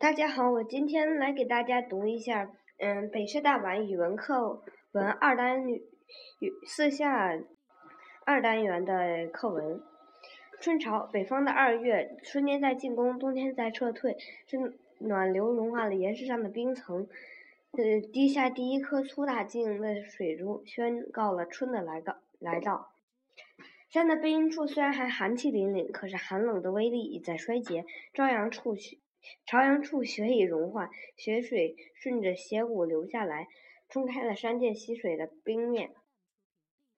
大家好，我今天来给大家读一下，嗯，北师大版语文课文二单语四下二单元的课文。春潮，北方的二月，春天在进攻，冬天在撤退，是暖流融化了岩石上的冰层，呃，滴下第一颗粗大晶莹的水珠，宣告了春的来到来到。山的背阴处虽然还寒气凛凛，可是寒冷的威力已在衰竭。朝阳处雪，朝阳处雪已融化，雪水顺着斜谷流下来，冲开了山涧溪水的冰面。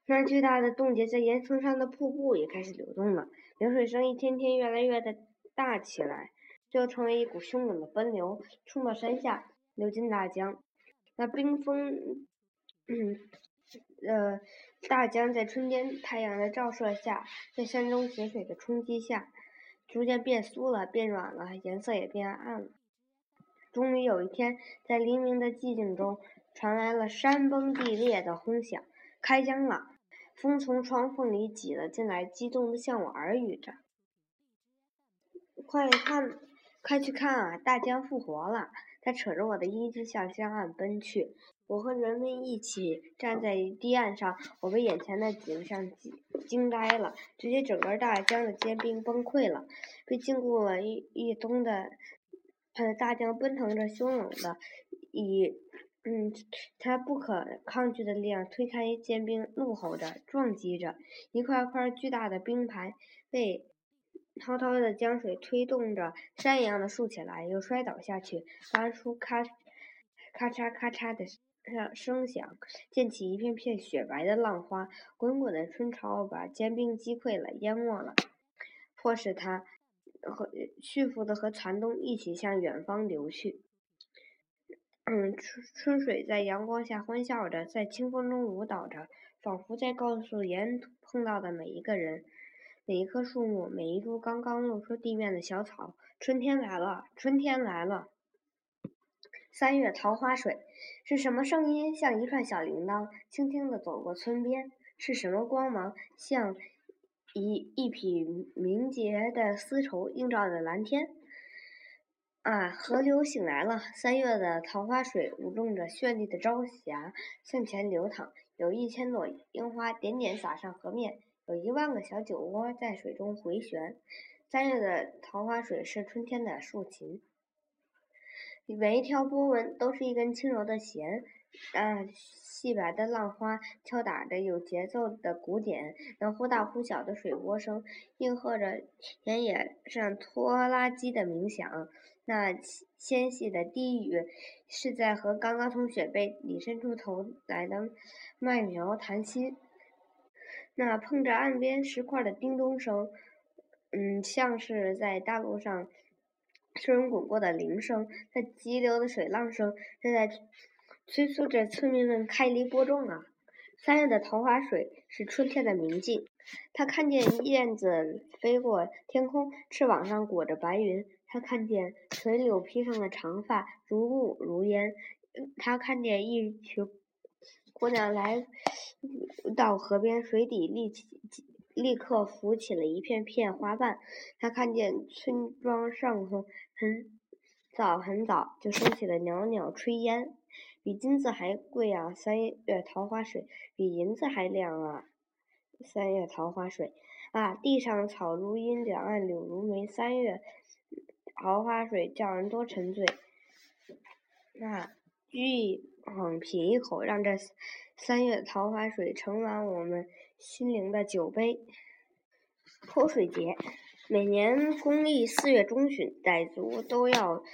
那巨大的冻结在岩层上的瀑布也开始流动了，流水声一天天越来越的大起来，最后成为一股汹涌的奔流，冲到山下，流进大江。那冰封，嗯，呃。大江在春天太阳的照射下，在山中雪水的冲击下，逐渐变酥了，变软了，颜色也变暗了。终于有一天，在黎明的寂静中，传来了山崩地裂的轰响，开江了。风从窗缝里挤了进来，激动地向我耳语着：“快看，快去看啊！大江复活了！”他扯着我的衣襟向江岸奔去。我和人们一起站在堤岸上，我被眼前的景象惊惊呆了。只见整个大江的坚冰崩溃了，被禁锢了一一冬的，呃，大江奔腾着，汹涌的，以，嗯，它不可抗拒的力量推开坚冰，怒吼着，撞击着，一块块巨大的冰盘被滔滔的江水推动着，山一样的竖起来，又摔倒下去，发出咔咔嚓咔嚓的。声声响，溅起一片片雪白的浪花，滚滚的春潮把坚冰击溃了，淹没了，迫使它和驯服的和残冬一起向远方流去。嗯，春春水在阳光下欢笑着，在清风中舞蹈着，仿佛在告诉沿途碰到的每一个人、每一棵树木、每一株刚刚露出地面的小草：春天来了，春天来了。三月桃花水，是什么声音像一串小铃铛，轻轻地走过村边？是什么光芒像一一匹明洁的丝绸映照着蓝天？啊，河流醒来了！三月的桃花水舞动着绚丽的朝霞向前流淌，有一千朵樱花点点洒上河面，有一万个小酒窝在水中回旋。三月的桃花水是春天的竖琴。每一条波纹都是一根轻柔的弦，啊，细白的浪花敲打着有节奏的鼓点，那忽大忽小的水波声应和着田野上拖拉机的鸣响。那纤细的低语是在和刚刚从雪被里伸出头来的麦苗谈心。那碰着岸边石块的叮咚声，嗯，像是在大路上。声 run 滚过的铃声，那急流的水浪声，正在催促着村民们开犁播种啊！三月的桃花水是春天的明镜，他看见燕子飞过天空，翅膀上裹着白云；他看见垂柳披上的长发如雾如烟；他看见一群姑娘来到河边，水底立起。立刻浮起了一片片花瓣。他看见村庄上空很早很早就升起了袅袅炊烟，比金子还贵啊！三月桃花水比银子还亮啊！三月桃花水啊！地上草如茵，两岸柳如眉。三月桃花水叫人多沉醉。那巨猛品一口，让这三月桃花水盛满我们。心灵的酒杯，泼水节，每年公历四月中旬，傣族都要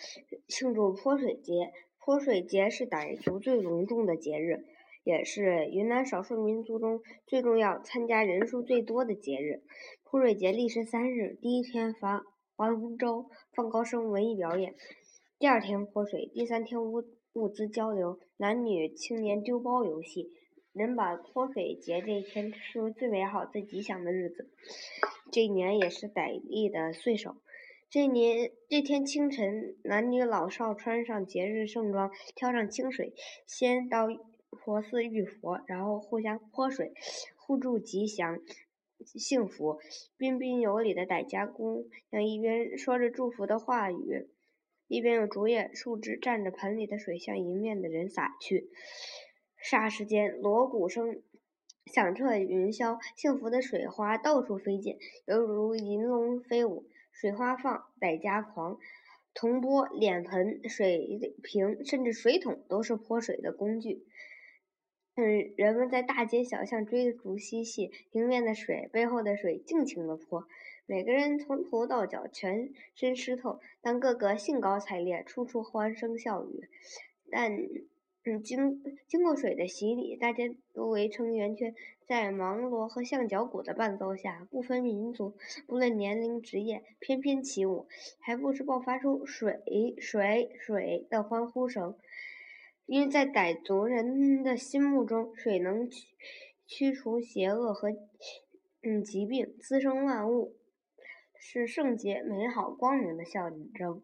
庆祝泼水节。泼水节是傣族最隆重的节日，也是云南少数民族中最重要、参加人数最多的节日。泼水节历时三日，第一天发划龙舟、放高声文艺表演，第二天泼水，第三天物物资交流，男女青年丢包游戏。人把泼水节这一天视为最美好、最吉祥的日子。这一年也是傣历的岁首。这年这天清晨，男女老少穿上节日盛装，挑上清水，先到佛寺浴佛，然后互相泼水，互助吉祥、幸福。彬彬有礼的傣家姑娘一边说着祝福的话语，一边有竹叶、树枝蘸着盆里的水向迎面的人洒去。霎时间，锣鼓声响彻云霄，幸福的水花到处飞溅，犹如银龙飞舞。水花放，百家狂，铜钵、脸盆、水瓶，甚至水桶，都是泼水的工具。嗯，人们在大街小巷追逐嬉戏，迎面的水，背后的水，尽情的泼。每个人从头到脚全身湿透，但个个兴高采烈，处处欢声笑语。但，嗯，经经过水的洗礼，大家都围成圆圈，在芒锣和象脚鼓的伴奏下，不分民族，不论年龄职业，翩翩起舞，还不时爆发出“水水水”的欢呼声。因为在傣族人的心目中，水能驱驱除邪恶和嗯疾病，滋生万物，是圣洁、美好、光明的象征。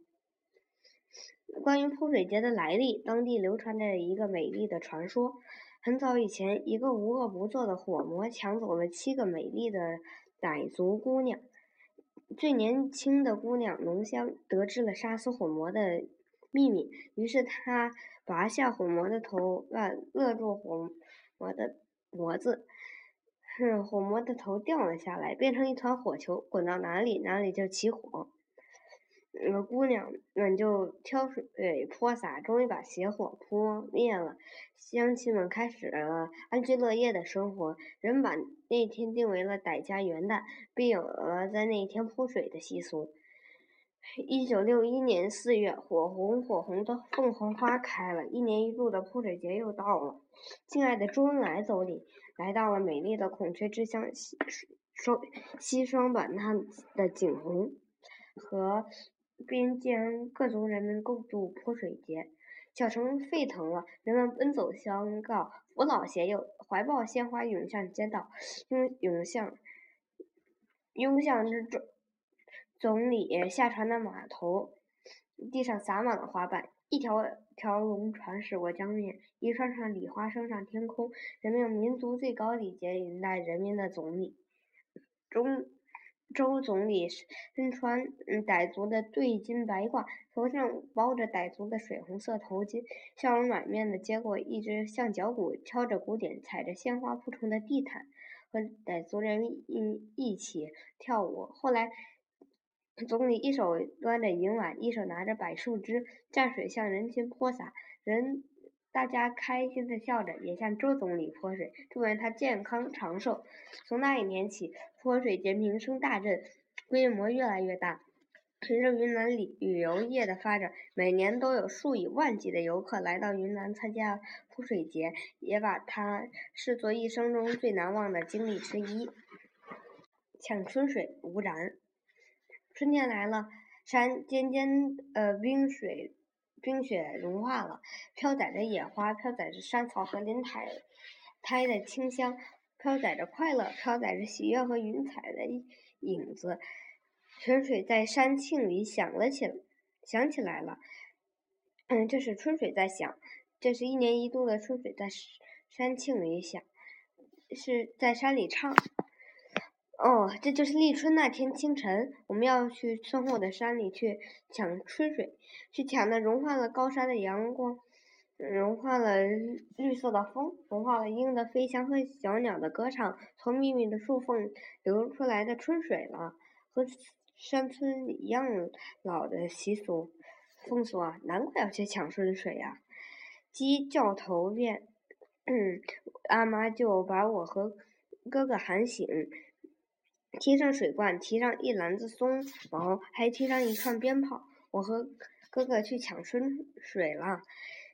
关于泼水节的来历，当地流传着一个美丽的传说：很早以前，一个无恶不作的火魔抢走了七个美丽的傣族姑娘。最年轻的姑娘浓香得知了杀死火魔的秘密，于是她。拔下火魔的头，发勒住火魔的脖子，哼，火魔的头掉了下来，变成一团火球，滚到哪里哪里就起火。那姑娘们就挑水泼洒，终于把邪火扑灭了。乡亲们开始了安居乐业的生活，人们把那天定为了傣家元旦，并有了在那一天泼水的习俗。一九六一年四月，火红火红的凤凰花开了，一年一度的泼水节又到了。敬爱的周恩来总理来到了美丽的孔雀之乡西双西双版纳的景洪，和边疆各族人民共度泼水节。小城沸腾了，人们奔走相告，扶老携幼，怀抱鲜花涌向街道，拥涌向拥向这中。总理下船的码头，地上洒满了花瓣，一条条龙船驶过江面，一串串礼花升上天空。人们用民族最高礼节迎待人民的总理。中周总理身穿傣族的对襟白褂，头上包着傣族的水红色头巾，笑容满面的接过一只象脚鼓，敲着鼓点，踩着鲜花铺成的地毯，和傣族人一一起跳舞。后来。总理一手端着银碗，一手拿着柏树枝，蘸水向人群泼洒。人，大家开心的笑着，也向周总理泼水，祝愿他健康长寿。从那一年起，泼水节名声大振，规模越来越大。随着云南旅旅游业的发展，每年都有数以万计的游客来到云南参加泼水节，也把它视作一生中最难忘的经历之一。抢春水，无染。春天来了，山尖尖呃冰水冰雪融化了，飘载着野花，飘载着山草和林苔苔的清香，飘载着快乐，飘载着喜悦和云彩的影子。泉水在山庆里响了起，响起来了。嗯，这是春水在响，这是一年一度的春水在山庆里响，是在山里唱。哦，这就是立春那天清晨，我们要去村后的山里去抢春水，去抢那融化了高山的阳光，融化了绿色的风，融化了鹰的飞翔和小鸟的歌唱，从密密的树缝流出来的春水了，和山村一样老的习俗风俗啊，难怪要去抢春水呀！鸡叫头遍，嗯，阿妈就把我和哥哥喊醒。提上水罐，提上一篮子松毛，还提上一串鞭炮。我和哥哥去抢春水了。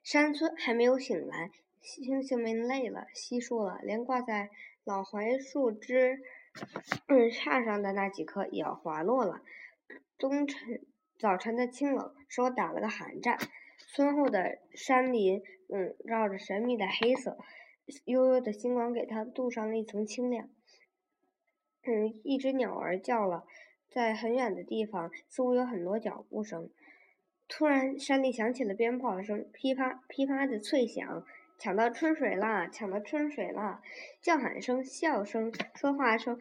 山村还没有醒来，星星们累了，稀疏了，连挂在老槐树枝嗯杈上的那几颗也要滑落了。冬晨早晨的清冷使我打了个寒战。村后的山林嗯绕着神秘的黑色，悠悠的星光给它镀上了一层清亮。嗯，一只鸟儿叫了，在很远的地方，似乎有很多脚步声。突然，山里响起了鞭炮声，噼啪噼啪的脆响。抢到春水啦！抢到春水啦！叫喊声、笑声、说话声，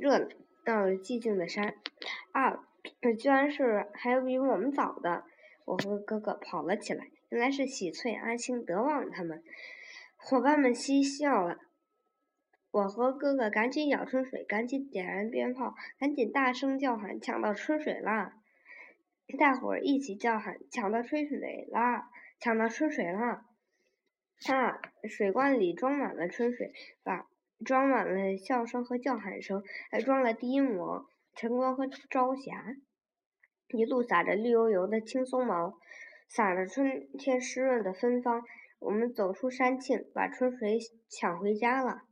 热闹了寂静的山。啊，居然是还有比我们早的。我和哥哥跑了起来，原来是喜翠、阿星、德旺他们。伙伴们嬉笑了。我和哥哥赶紧舀春水，赶紧点燃鞭炮，赶紧大声叫喊：“抢到春水啦！”大伙儿一起叫喊：“抢到春水啦！抢到春水啦！”啊！水罐里装满了春水，把装满了笑声和叫喊声，还装了第一抹晨光和朝霞，一路撒着绿油油的青松毛，撒着春天湿润的芬芳。我们走出山庆，把春水抢回家了。